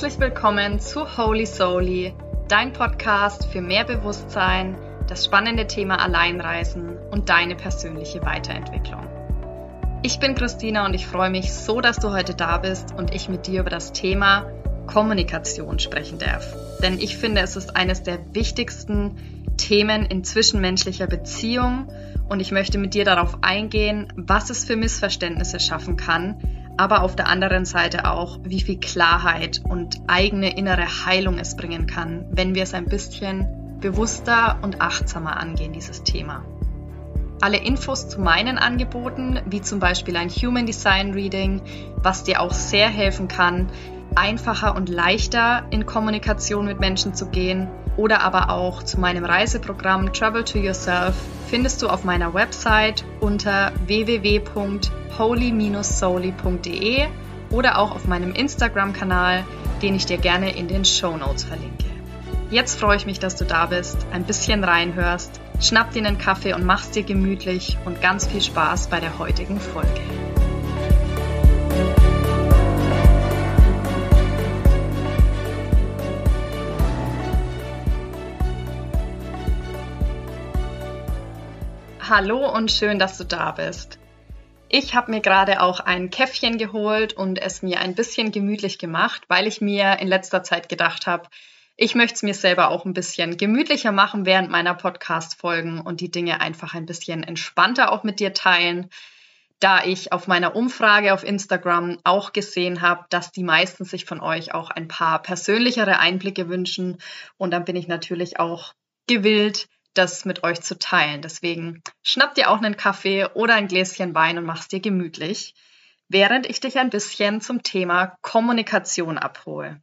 Herzlich willkommen zu Holy Soully, dein Podcast für mehr Bewusstsein, das spannende Thema Alleinreisen und deine persönliche Weiterentwicklung. Ich bin Christina und ich freue mich so, dass du heute da bist und ich mit dir über das Thema Kommunikation sprechen darf. Denn ich finde, es ist eines der wichtigsten Themen in zwischenmenschlicher Beziehung und ich möchte mit dir darauf eingehen, was es für Missverständnisse schaffen kann, aber auf der anderen Seite auch, wie viel Klarheit und eigene innere Heilung es bringen kann, wenn wir es ein bisschen bewusster und achtsamer angehen, dieses Thema. Alle Infos zu meinen Angeboten, wie zum Beispiel ein Human Design Reading, was dir auch sehr helfen kann, einfacher und leichter in Kommunikation mit Menschen zu gehen, oder aber auch zu meinem Reiseprogramm Travel to Yourself, findest du auf meiner Website unter www holy-souli.de oder auch auf meinem Instagram-Kanal, den ich dir gerne in den Show Notes verlinke. Jetzt freue ich mich, dass du da bist, ein bisschen reinhörst, schnapp dir einen Kaffee und mach's dir gemütlich und ganz viel Spaß bei der heutigen Folge. Hallo und schön, dass du da bist. Ich habe mir gerade auch ein Käffchen geholt und es mir ein bisschen gemütlich gemacht, weil ich mir in letzter Zeit gedacht habe, ich möchte es mir selber auch ein bisschen gemütlicher machen während meiner Podcast-Folgen und die Dinge einfach ein bisschen entspannter auch mit dir teilen, da ich auf meiner Umfrage auf Instagram auch gesehen habe, dass die meisten sich von euch auch ein paar persönlichere Einblicke wünschen. Und dann bin ich natürlich auch gewillt, das mit euch zu teilen. Deswegen schnapp dir auch einen Kaffee oder ein Gläschen Wein und mach's dir gemütlich, während ich dich ein bisschen zum Thema Kommunikation abhole.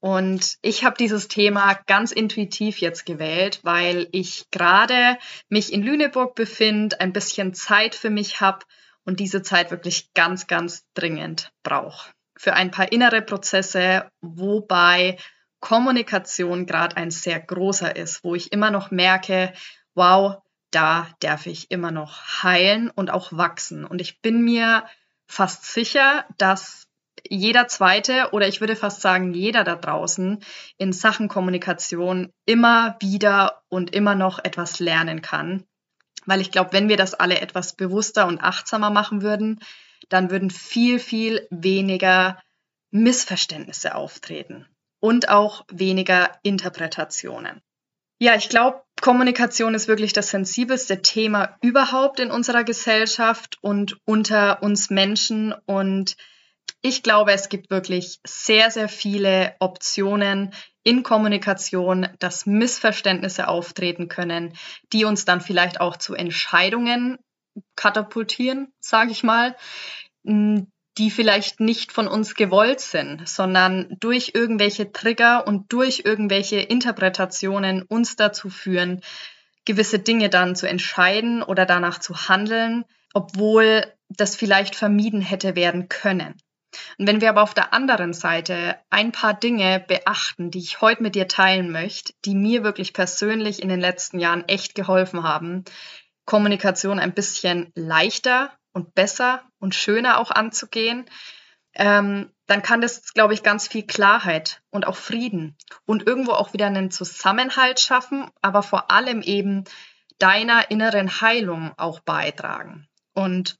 Und ich habe dieses Thema ganz intuitiv jetzt gewählt, weil ich gerade mich in Lüneburg befinde, ein bisschen Zeit für mich habe und diese Zeit wirklich ganz, ganz dringend brauche. Für ein paar innere Prozesse, wobei Kommunikation gerade ein sehr großer ist, wo ich immer noch merke, wow, da darf ich immer noch heilen und auch wachsen. Und ich bin mir fast sicher, dass jeder zweite oder ich würde fast sagen jeder da draußen in Sachen Kommunikation immer wieder und immer noch etwas lernen kann. Weil ich glaube, wenn wir das alle etwas bewusster und achtsamer machen würden, dann würden viel, viel weniger Missverständnisse auftreten und auch weniger Interpretationen. Ja, ich glaube, Kommunikation ist wirklich das sensibelste Thema überhaupt in unserer Gesellschaft und unter uns Menschen. Und ich glaube, es gibt wirklich sehr, sehr viele Optionen in Kommunikation, dass Missverständnisse auftreten können, die uns dann vielleicht auch zu Entscheidungen katapultieren, sage ich mal, die vielleicht nicht von uns gewollt sind, sondern durch irgendwelche Trigger und durch irgendwelche Interpretationen uns dazu führen, gewisse Dinge dann zu entscheiden oder danach zu handeln, obwohl das vielleicht vermieden hätte werden können. Und wenn wir aber auf der anderen Seite ein paar Dinge beachten, die ich heute mit dir teilen möchte, die mir wirklich persönlich in den letzten Jahren echt geholfen haben, Kommunikation ein bisschen leichter und besser und schöner auch anzugehen, ähm, dann kann das, glaube ich, ganz viel Klarheit und auch Frieden und irgendwo auch wieder einen Zusammenhalt schaffen, aber vor allem eben deiner inneren Heilung auch beitragen. Und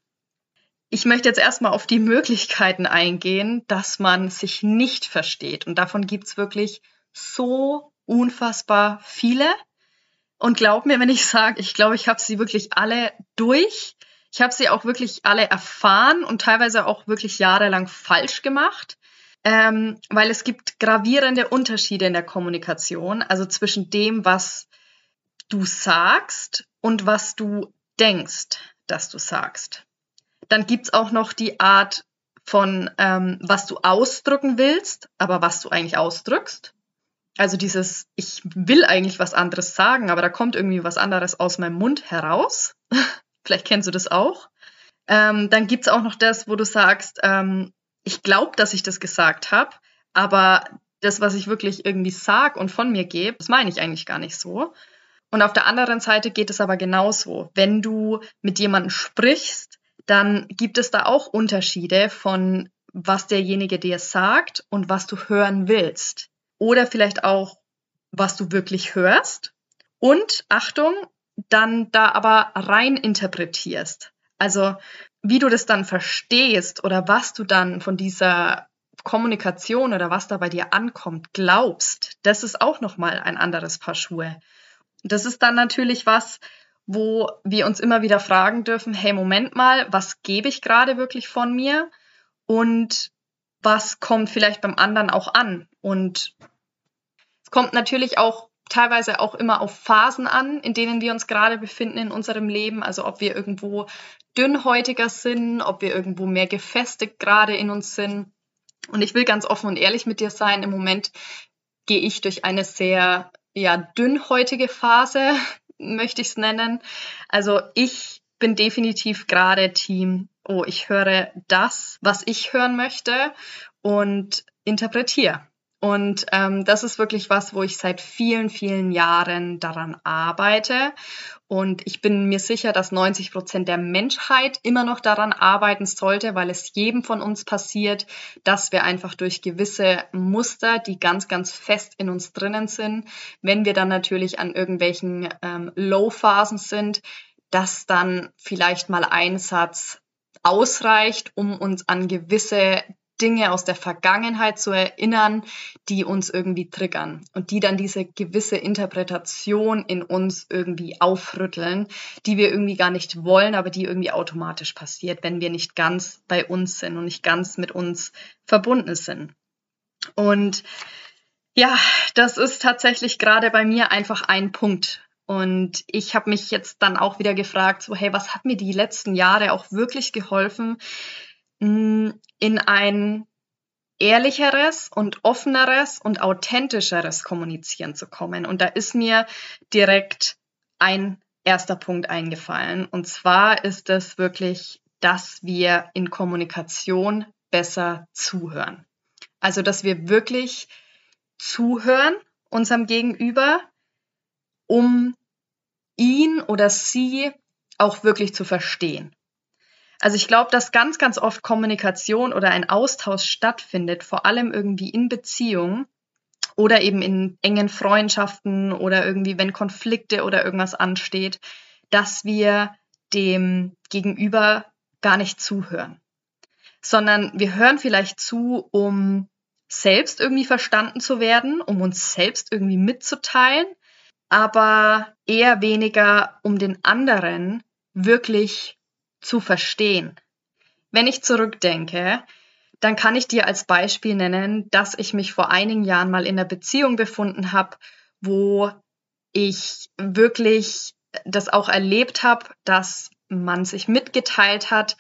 ich möchte jetzt erstmal auf die Möglichkeiten eingehen, dass man sich nicht versteht. Und davon gibt's wirklich so unfassbar viele. Und glaub mir, wenn ich sage, ich glaube, ich habe sie wirklich alle durch. Ich habe sie auch wirklich alle erfahren und teilweise auch wirklich jahrelang falsch gemacht, ähm, weil es gibt gravierende Unterschiede in der Kommunikation, also zwischen dem, was du sagst und was du denkst, dass du sagst. Dann gibt's auch noch die Art von, ähm, was du ausdrücken willst, aber was du eigentlich ausdrückst. Also dieses, ich will eigentlich was anderes sagen, aber da kommt irgendwie was anderes aus meinem Mund heraus. Vielleicht kennst du das auch. Ähm, dann gibt's auch noch das, wo du sagst, ähm, ich glaube, dass ich das gesagt habe, aber das, was ich wirklich irgendwie sag und von mir gebe, das meine ich eigentlich gar nicht so. Und auf der anderen Seite geht es aber genauso. Wenn du mit jemandem sprichst, dann gibt es da auch Unterschiede von was derjenige dir sagt und was du hören willst. Oder vielleicht auch, was du wirklich hörst. Und Achtung, dann da aber rein interpretierst. Also wie du das dann verstehst oder was du dann von dieser Kommunikation oder was da bei dir ankommt, glaubst, das ist auch nochmal ein anderes Paar Schuhe. Das ist dann natürlich was, wo wir uns immer wieder fragen dürfen, hey, Moment mal, was gebe ich gerade wirklich von mir? Und was kommt vielleicht beim anderen auch an? Und es kommt natürlich auch teilweise auch immer auf Phasen an, in denen wir uns gerade befinden in unserem Leben. Also ob wir irgendwo dünnhäutiger sind, ob wir irgendwo mehr gefestigt gerade in uns sind. Und ich will ganz offen und ehrlich mit dir sein. Im Moment gehe ich durch eine sehr ja, dünnhäutige Phase, möchte ich es nennen. Also ich bin definitiv gerade Team, oh, ich höre das, was ich hören möchte und interpretiere. Und ähm, das ist wirklich was, wo ich seit vielen, vielen Jahren daran arbeite. Und ich bin mir sicher, dass 90 Prozent der Menschheit immer noch daran arbeiten sollte, weil es jedem von uns passiert, dass wir einfach durch gewisse Muster, die ganz, ganz fest in uns drinnen sind, wenn wir dann natürlich an irgendwelchen ähm, Low-Phasen sind, dass dann vielleicht mal ein Satz ausreicht, um uns an gewisse Dinge aus der Vergangenheit zu erinnern, die uns irgendwie triggern und die dann diese gewisse Interpretation in uns irgendwie aufrütteln, die wir irgendwie gar nicht wollen, aber die irgendwie automatisch passiert, wenn wir nicht ganz bei uns sind und nicht ganz mit uns verbunden sind. Und ja, das ist tatsächlich gerade bei mir einfach ein Punkt. Und ich habe mich jetzt dann auch wieder gefragt, so hey, was hat mir die letzten Jahre auch wirklich geholfen, in ein ehrlicheres und offeneres und authentischeres Kommunizieren zu kommen. Und da ist mir direkt ein erster Punkt eingefallen. Und zwar ist es wirklich, dass wir in Kommunikation besser zuhören. Also, dass wir wirklich zuhören unserem Gegenüber, um ihn oder sie auch wirklich zu verstehen. Also ich glaube, dass ganz, ganz oft Kommunikation oder ein Austausch stattfindet, vor allem irgendwie in Beziehungen oder eben in engen Freundschaften oder irgendwie, wenn Konflikte oder irgendwas ansteht, dass wir dem Gegenüber gar nicht zuhören, sondern wir hören vielleicht zu, um selbst irgendwie verstanden zu werden, um uns selbst irgendwie mitzuteilen, aber eher weniger, um den anderen wirklich zu verstehen. Wenn ich zurückdenke, dann kann ich dir als Beispiel nennen, dass ich mich vor einigen Jahren mal in einer Beziehung befunden habe, wo ich wirklich das auch erlebt habe, dass man sich mitgeteilt hat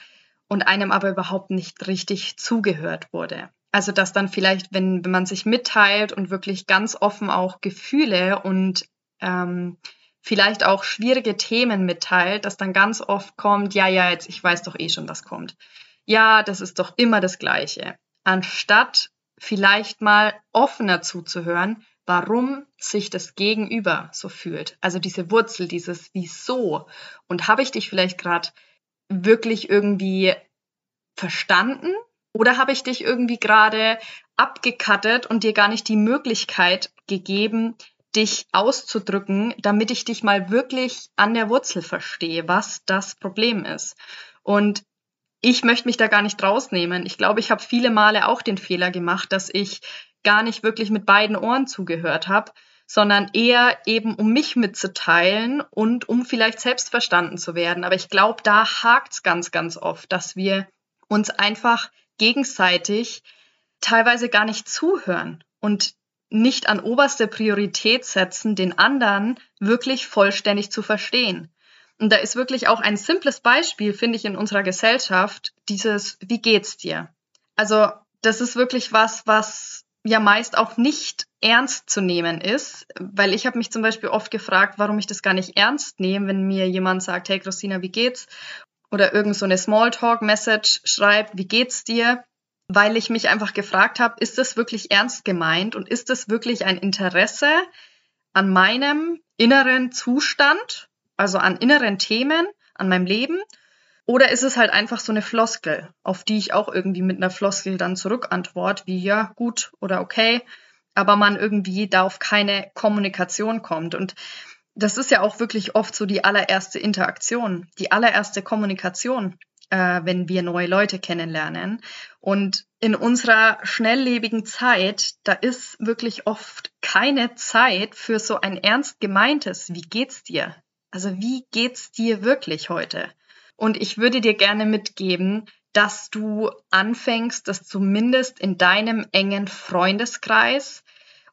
und einem aber überhaupt nicht richtig zugehört wurde. Also dass dann vielleicht, wenn, wenn man sich mitteilt und wirklich ganz offen auch Gefühle und ähm, vielleicht auch schwierige Themen mitteilt, dass dann ganz oft kommt, ja, ja, jetzt, ich weiß doch eh schon, was kommt. Ja, das ist doch immer das Gleiche. Anstatt vielleicht mal offener zuzuhören, warum sich das Gegenüber so fühlt. Also diese Wurzel, dieses Wieso. Und habe ich dich vielleicht gerade wirklich irgendwie verstanden? Oder habe ich dich irgendwie gerade abgekattet und dir gar nicht die Möglichkeit gegeben, dich auszudrücken, damit ich dich mal wirklich an der Wurzel verstehe, was das Problem ist. Und ich möchte mich da gar nicht rausnehmen. Ich glaube, ich habe viele Male auch den Fehler gemacht, dass ich gar nicht wirklich mit beiden Ohren zugehört habe, sondern eher eben um mich mitzuteilen und um vielleicht selbst verstanden zu werden. Aber ich glaube, da hakt's ganz, ganz oft, dass wir uns einfach gegenseitig teilweise gar nicht zuhören und nicht an oberste Priorität setzen, den anderen wirklich vollständig zu verstehen. Und da ist wirklich auch ein simples Beispiel, finde ich, in unserer Gesellschaft, dieses, wie geht's dir? Also, das ist wirklich was, was ja meist auch nicht ernst zu nehmen ist, weil ich habe mich zum Beispiel oft gefragt, warum ich das gar nicht ernst nehme, wenn mir jemand sagt, hey Christina, wie geht's? Oder irgend so eine Smalltalk-Message schreibt, wie geht's dir? Weil ich mich einfach gefragt habe, ist das wirklich ernst gemeint und ist das wirklich ein Interesse an meinem inneren Zustand, also an inneren Themen, an meinem Leben? Oder ist es halt einfach so eine Floskel, auf die ich auch irgendwie mit einer Floskel dann zurückantwort, wie ja, gut oder okay, aber man irgendwie da auf keine Kommunikation kommt. Und das ist ja auch wirklich oft so die allererste Interaktion, die allererste Kommunikation, äh, wenn wir neue Leute kennenlernen. Und in unserer schnelllebigen Zeit, da ist wirklich oft keine Zeit für so ein ernst gemeintes, wie geht's dir? Also wie geht's dir wirklich heute? Und ich würde dir gerne mitgeben, dass du anfängst, das zumindest in deinem engen Freundeskreis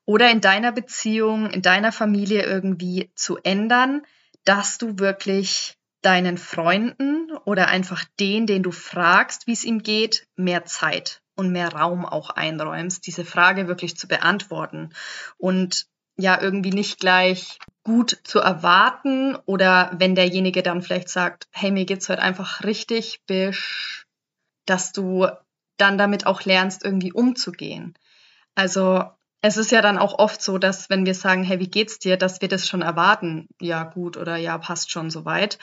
oder in deiner Beziehung, in deiner Familie irgendwie zu ändern, dass du wirklich deinen Freunden oder einfach den, den du fragst, wie es ihm geht, mehr Zeit und mehr Raum auch einräumst, diese Frage wirklich zu beantworten und ja irgendwie nicht gleich gut zu erwarten oder wenn derjenige dann vielleicht sagt, hey, mir geht's heute einfach richtig bisch, dass du dann damit auch lernst, irgendwie umzugehen. Also es ist ja dann auch oft so, dass wenn wir sagen, hey, wie geht's dir, dass wir das schon erwarten, ja gut oder ja passt schon soweit.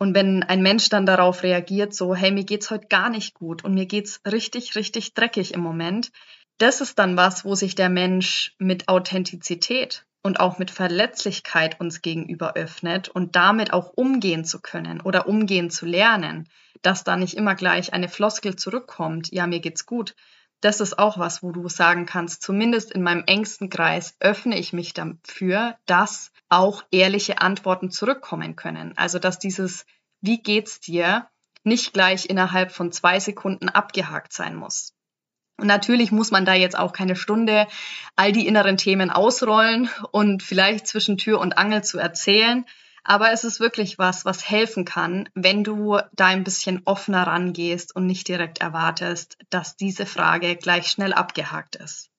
Und wenn ein Mensch dann darauf reagiert, so, hey, mir geht's heute gar nicht gut und mir geht's richtig, richtig dreckig im Moment, das ist dann was, wo sich der Mensch mit Authentizität und auch mit Verletzlichkeit uns gegenüber öffnet und damit auch umgehen zu können oder umgehen zu lernen, dass da nicht immer gleich eine Floskel zurückkommt, ja, mir geht's gut. Das ist auch was, wo du sagen kannst, zumindest in meinem engsten Kreis öffne ich mich dafür, dass auch ehrliche Antworten zurückkommen können. Also, dass dieses Wie geht's dir nicht gleich innerhalb von zwei Sekunden abgehakt sein muss. Und natürlich muss man da jetzt auch keine Stunde all die inneren Themen ausrollen und vielleicht zwischen Tür und Angel zu erzählen. Aber es ist wirklich was, was helfen kann, wenn du da ein bisschen offener rangehst und nicht direkt erwartest, dass diese Frage gleich schnell abgehakt ist.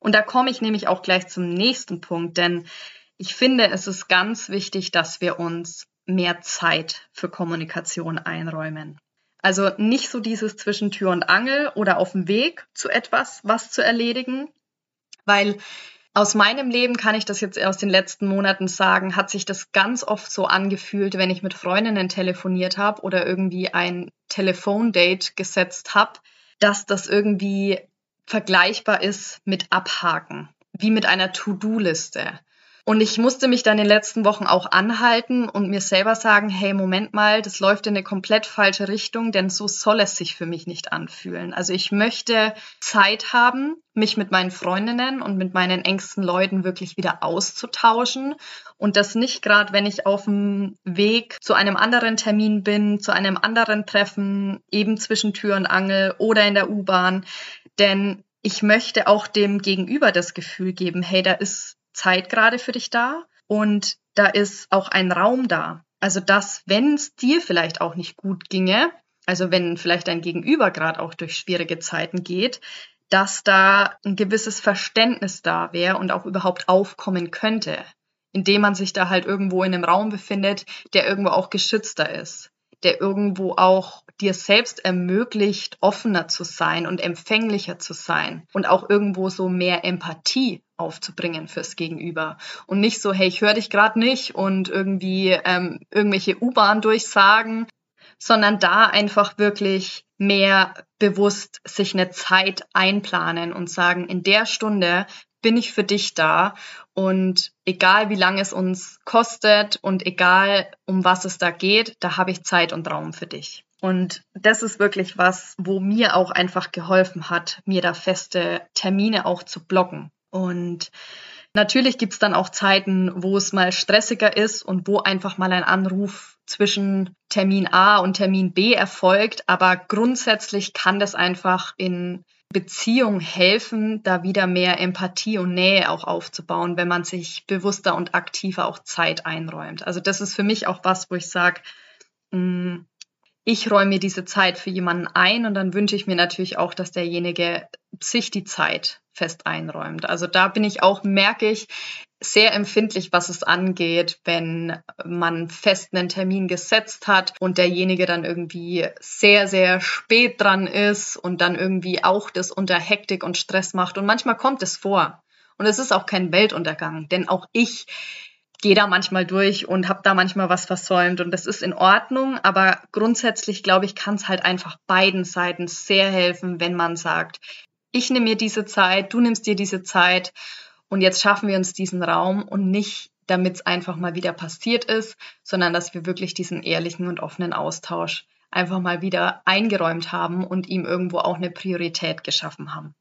Und da komme ich nämlich auch gleich zum nächsten Punkt, denn ich finde, es ist ganz wichtig, dass wir uns mehr Zeit für Kommunikation einräumen. Also nicht so dieses zwischen Tür und Angel oder auf dem Weg zu etwas, was zu erledigen, weil aus meinem Leben kann ich das jetzt aus den letzten Monaten sagen, hat sich das ganz oft so angefühlt, wenn ich mit Freundinnen telefoniert habe oder irgendwie ein Telefondate gesetzt habe, dass das irgendwie vergleichbar ist mit Abhaken, wie mit einer To-Do-Liste. Und ich musste mich dann in den letzten Wochen auch anhalten und mir selber sagen, hey, Moment mal, das läuft in eine komplett falsche Richtung, denn so soll es sich für mich nicht anfühlen. Also ich möchte Zeit haben, mich mit meinen Freundinnen und mit meinen engsten Leuten wirklich wieder auszutauschen und das nicht gerade, wenn ich auf dem Weg zu einem anderen Termin bin, zu einem anderen Treffen, eben zwischen Tür und Angel oder in der U-Bahn, denn ich möchte auch dem Gegenüber das Gefühl geben, hey, da ist Zeit gerade für dich da und da ist auch ein Raum da. Also dass, wenn es dir vielleicht auch nicht gut ginge, also wenn vielleicht dein Gegenüber gerade auch durch schwierige Zeiten geht, dass da ein gewisses Verständnis da wäre und auch überhaupt aufkommen könnte, indem man sich da halt irgendwo in einem Raum befindet, der irgendwo auch geschützter ist der irgendwo auch dir selbst ermöglicht, offener zu sein und empfänglicher zu sein und auch irgendwo so mehr Empathie aufzubringen fürs Gegenüber und nicht so, hey, ich höre dich gerade nicht und irgendwie ähm, irgendwelche U-Bahn durchsagen, sondern da einfach wirklich mehr bewusst sich eine Zeit einplanen und sagen, in der Stunde bin ich für dich da und egal wie lange es uns kostet und egal um was es da geht, da habe ich Zeit und Raum für dich. Und das ist wirklich was, wo mir auch einfach geholfen hat, mir da feste Termine auch zu blocken. Und natürlich gibt's dann auch Zeiten, wo es mal stressiger ist und wo einfach mal ein Anruf zwischen Termin A und Termin B erfolgt. Aber grundsätzlich kann das einfach in Beziehung helfen, da wieder mehr Empathie und Nähe auch aufzubauen, wenn man sich bewusster und aktiver auch Zeit einräumt. Also das ist für mich auch was, wo ich sage, mm, ich räume mir diese Zeit für jemanden ein und dann wünsche ich mir natürlich auch, dass derjenige sich die Zeit fest einräumt. Also da bin ich auch, merke ich, sehr empfindlich, was es angeht, wenn man fest einen Termin gesetzt hat und derjenige dann irgendwie sehr, sehr spät dran ist und dann irgendwie auch das unter Hektik und Stress macht. Und manchmal kommt es vor. Und es ist auch kein Weltuntergang, denn auch ich gehe da manchmal durch und habe da manchmal was versäumt und das ist in Ordnung, aber grundsätzlich glaube ich, kann es halt einfach beiden Seiten sehr helfen, wenn man sagt, ich nehme mir diese Zeit, du nimmst dir diese Zeit und jetzt schaffen wir uns diesen Raum und nicht, damit es einfach mal wieder passiert ist, sondern dass wir wirklich diesen ehrlichen und offenen Austausch einfach mal wieder eingeräumt haben und ihm irgendwo auch eine Priorität geschaffen haben.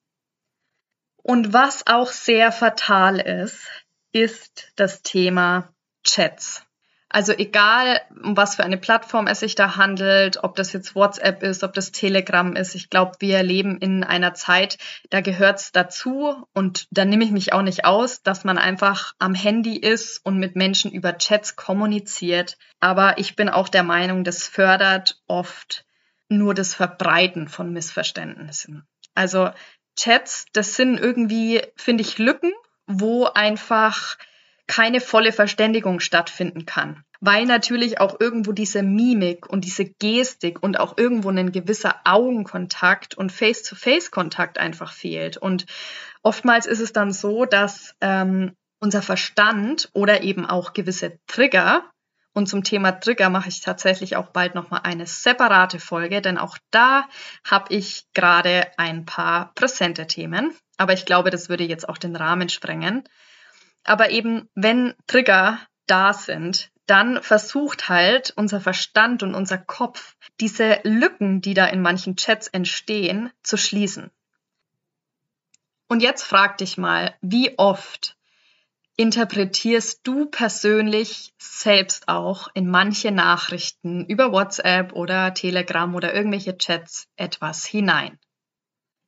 Und was auch sehr fatal ist, ist das Thema Chats. Also egal, um was für eine Plattform es sich da handelt, ob das jetzt WhatsApp ist, ob das Telegram ist, ich glaube, wir leben in einer Zeit, da gehört es dazu und da nehme ich mich auch nicht aus, dass man einfach am Handy ist und mit Menschen über Chats kommuniziert. Aber ich bin auch der Meinung, das fördert oft nur das Verbreiten von Missverständnissen. Also Chats, das sind irgendwie, finde ich, Lücken, wo einfach keine volle Verständigung stattfinden kann. Weil natürlich auch irgendwo diese Mimik und diese Gestik und auch irgendwo ein gewisser Augenkontakt und Face-to-Face-Kontakt einfach fehlt. Und oftmals ist es dann so, dass ähm, unser Verstand oder eben auch gewisse Trigger, und zum Thema Trigger mache ich tatsächlich auch bald nochmal eine separate Folge, denn auch da habe ich gerade ein paar präsente Themen. Aber ich glaube, das würde jetzt auch den Rahmen sprengen. Aber eben, wenn Trigger da sind, dann versucht halt unser Verstand und unser Kopf, diese Lücken, die da in manchen Chats entstehen, zu schließen. Und jetzt frag dich mal, wie oft interpretierst du persönlich selbst auch in manche Nachrichten über WhatsApp oder Telegram oder irgendwelche Chats etwas hinein?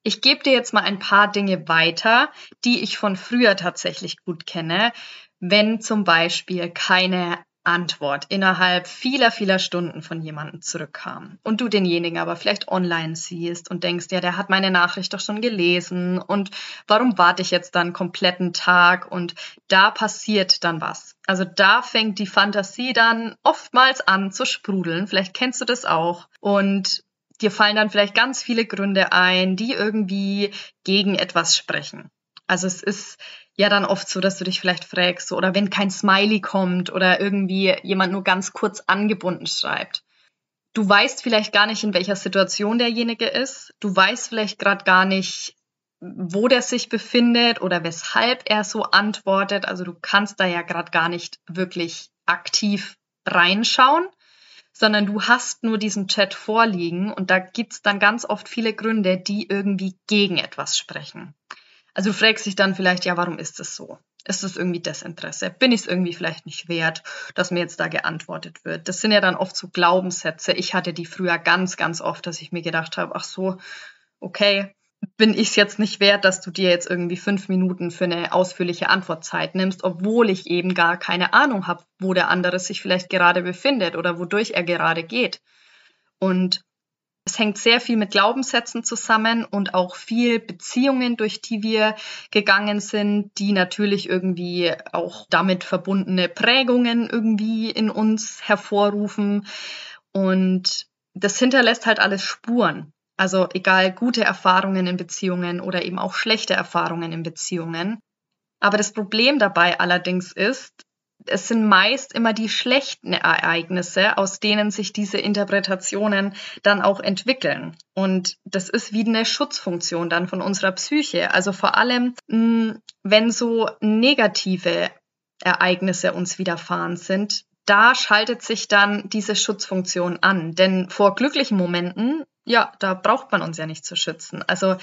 Ich gebe dir jetzt mal ein paar Dinge weiter, die ich von früher tatsächlich gut kenne, wenn zum Beispiel keine Antwort innerhalb vieler, vieler Stunden von jemandem zurückkam und du denjenigen aber vielleicht online siehst und denkst, ja, der hat meine Nachricht doch schon gelesen und warum warte ich jetzt dann kompletten Tag und da passiert dann was. Also da fängt die Fantasie dann oftmals an zu sprudeln. Vielleicht kennst du das auch und dir fallen dann vielleicht ganz viele Gründe ein, die irgendwie gegen etwas sprechen. Also es ist ja dann oft so, dass du dich vielleicht fragst, oder wenn kein Smiley kommt oder irgendwie jemand nur ganz kurz angebunden schreibt. Du weißt vielleicht gar nicht, in welcher Situation derjenige ist. Du weißt vielleicht gerade gar nicht, wo der sich befindet oder weshalb er so antwortet. Also du kannst da ja gerade gar nicht wirklich aktiv reinschauen sondern du hast nur diesen Chat vorliegen und da gibt's dann ganz oft viele Gründe, die irgendwie gegen etwas sprechen. Also du fragst dich dann vielleicht, ja, warum ist das so? Ist das irgendwie Desinteresse? Bin ich es irgendwie vielleicht nicht wert, dass mir jetzt da geantwortet wird? Das sind ja dann oft so Glaubenssätze. Ich hatte die früher ganz, ganz oft, dass ich mir gedacht habe, ach so, okay, bin ich es jetzt nicht wert, dass du dir jetzt irgendwie fünf Minuten für eine ausführliche Antwortzeit nimmst, obwohl ich eben gar keine Ahnung habe, wo der andere sich vielleicht gerade befindet oder wodurch er gerade geht. Und es hängt sehr viel mit Glaubenssätzen zusammen und auch viel Beziehungen, durch die wir gegangen sind, die natürlich irgendwie auch damit verbundene Prägungen irgendwie in uns hervorrufen. Und das hinterlässt halt alles Spuren. Also egal gute Erfahrungen in Beziehungen oder eben auch schlechte Erfahrungen in Beziehungen. Aber das Problem dabei allerdings ist, es sind meist immer die schlechten Ereignisse, aus denen sich diese Interpretationen dann auch entwickeln. Und das ist wie eine Schutzfunktion dann von unserer Psyche. Also vor allem, hm, wenn so negative Ereignisse uns widerfahren sind, da schaltet sich dann diese Schutzfunktion an. Denn vor glücklichen Momenten ja, da braucht man uns ja nicht zu schützen. Also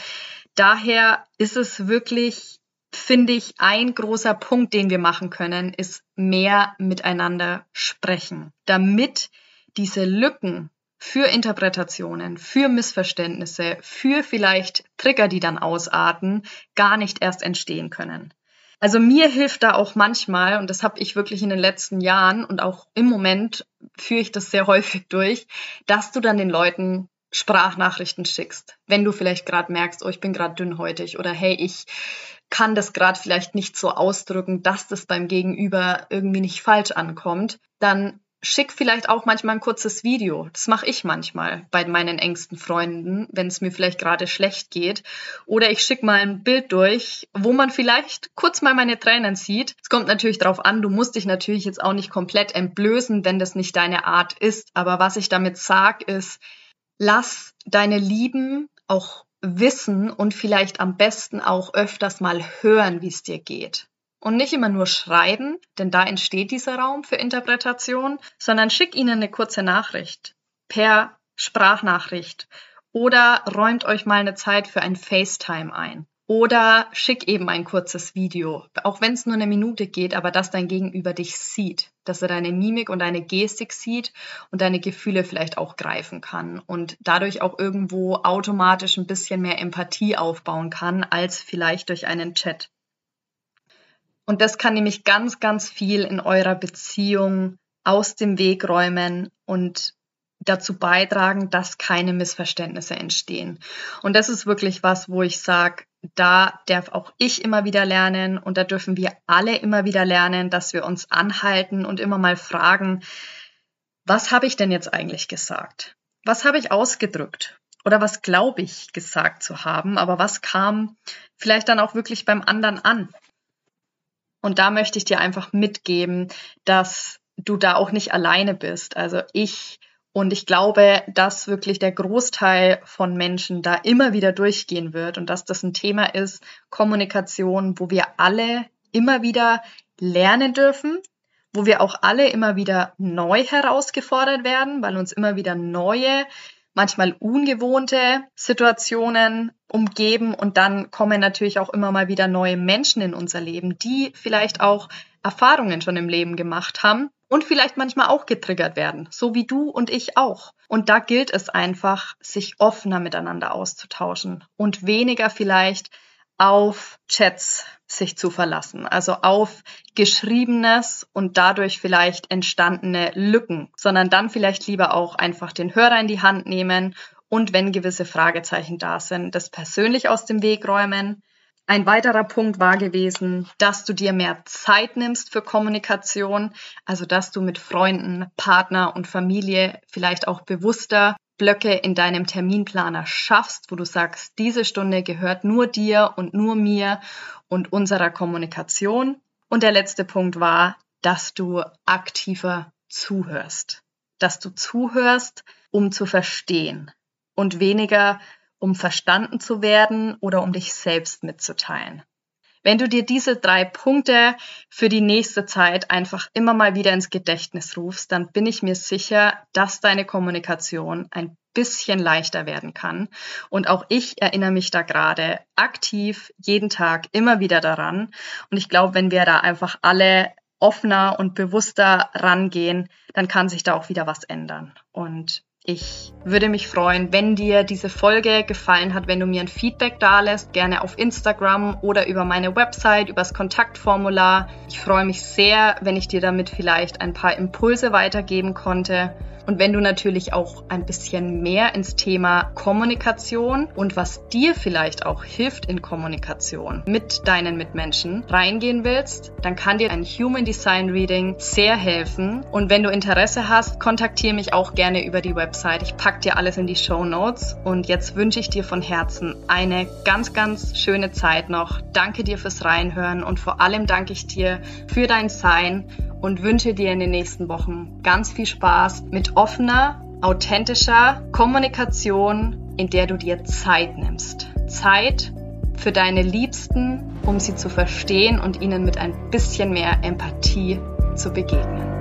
daher ist es wirklich, finde ich, ein großer Punkt, den wir machen können, ist mehr miteinander sprechen, damit diese Lücken für Interpretationen, für Missverständnisse, für vielleicht Trigger, die dann ausarten, gar nicht erst entstehen können. Also mir hilft da auch manchmal, und das habe ich wirklich in den letzten Jahren und auch im Moment führe ich das sehr häufig durch, dass du dann den Leuten Sprachnachrichten schickst, wenn du vielleicht gerade merkst, oh, ich bin gerade dünnhäutig oder hey, ich kann das gerade vielleicht nicht so ausdrücken, dass das beim Gegenüber irgendwie nicht falsch ankommt, dann schick vielleicht auch manchmal ein kurzes Video. Das mache ich manchmal bei meinen engsten Freunden, wenn es mir vielleicht gerade schlecht geht. Oder ich schicke mal ein Bild durch, wo man vielleicht kurz mal meine Tränen sieht. Es kommt natürlich darauf an, du musst dich natürlich jetzt auch nicht komplett entblößen, wenn das nicht deine Art ist. Aber was ich damit sage, ist, lass deine Lieben auch wissen und vielleicht am besten auch öfters mal hören, wie es dir geht. Und nicht immer nur schreiben, denn da entsteht dieser Raum für Interpretation, sondern schick ihnen eine kurze Nachricht per Sprachnachricht oder räumt euch mal eine Zeit für ein FaceTime ein. Oder schick eben ein kurzes Video, auch wenn es nur eine Minute geht, aber dass dein Gegenüber dich sieht, dass er deine Mimik und deine Gestik sieht und deine Gefühle vielleicht auch greifen kann und dadurch auch irgendwo automatisch ein bisschen mehr Empathie aufbauen kann als vielleicht durch einen Chat. Und das kann nämlich ganz, ganz viel in eurer Beziehung aus dem Weg räumen und dazu beitragen, dass keine Missverständnisse entstehen. Und das ist wirklich was, wo ich sage, da darf auch ich immer wieder lernen und da dürfen wir alle immer wieder lernen, dass wir uns anhalten und immer mal fragen, was habe ich denn jetzt eigentlich gesagt? Was habe ich ausgedrückt? Oder was glaube ich gesagt zu haben? Aber was kam vielleicht dann auch wirklich beim anderen an? Und da möchte ich dir einfach mitgeben, dass du da auch nicht alleine bist. Also ich und ich glaube, dass wirklich der Großteil von Menschen da immer wieder durchgehen wird und dass das ein Thema ist, Kommunikation, wo wir alle immer wieder lernen dürfen, wo wir auch alle immer wieder neu herausgefordert werden, weil uns immer wieder neue manchmal ungewohnte Situationen umgeben. Und dann kommen natürlich auch immer mal wieder neue Menschen in unser Leben, die vielleicht auch Erfahrungen schon im Leben gemacht haben und vielleicht manchmal auch getriggert werden, so wie du und ich auch. Und da gilt es einfach, sich offener miteinander auszutauschen und weniger vielleicht auf Chats sich zu verlassen, also auf geschriebenes und dadurch vielleicht entstandene Lücken, sondern dann vielleicht lieber auch einfach den Hörer in die Hand nehmen und wenn gewisse Fragezeichen da sind, das persönlich aus dem Weg räumen. Ein weiterer Punkt war gewesen, dass du dir mehr Zeit nimmst für Kommunikation, also dass du mit Freunden, Partner und Familie vielleicht auch bewusster Blöcke in deinem Terminplaner schaffst, wo du sagst, diese Stunde gehört nur dir und nur mir und unserer Kommunikation. Und der letzte Punkt war, dass du aktiver zuhörst. Dass du zuhörst, um zu verstehen und weniger um verstanden zu werden oder um dich selbst mitzuteilen. Wenn du dir diese drei Punkte für die nächste Zeit einfach immer mal wieder ins Gedächtnis rufst, dann bin ich mir sicher, dass deine Kommunikation ein bisschen leichter werden kann. Und auch ich erinnere mich da gerade aktiv jeden Tag immer wieder daran. Und ich glaube, wenn wir da einfach alle offener und bewusster rangehen, dann kann sich da auch wieder was ändern. Und ich würde mich freuen, wenn dir diese Folge gefallen hat, wenn du mir ein Feedback dalässt, gerne auf Instagram oder über meine Website, übers Kontaktformular. Ich freue mich sehr, wenn ich dir damit vielleicht ein paar Impulse weitergeben konnte. Und wenn du natürlich auch ein bisschen mehr ins Thema Kommunikation und was dir vielleicht auch hilft in Kommunikation mit deinen Mitmenschen reingehen willst, dann kann dir ein Human Design Reading sehr helfen. Und wenn du Interesse hast, kontaktiere mich auch gerne über die Website. Ich packe dir alles in die Show Notes. Und jetzt wünsche ich dir von Herzen eine ganz, ganz schöne Zeit noch. Danke dir fürs Reinhören und vor allem danke ich dir für dein Sein und wünsche dir in den nächsten Wochen ganz viel Spaß mit offener, authentischer Kommunikation, in der du dir Zeit nimmst. Zeit für deine Liebsten, um sie zu verstehen und ihnen mit ein bisschen mehr Empathie zu begegnen.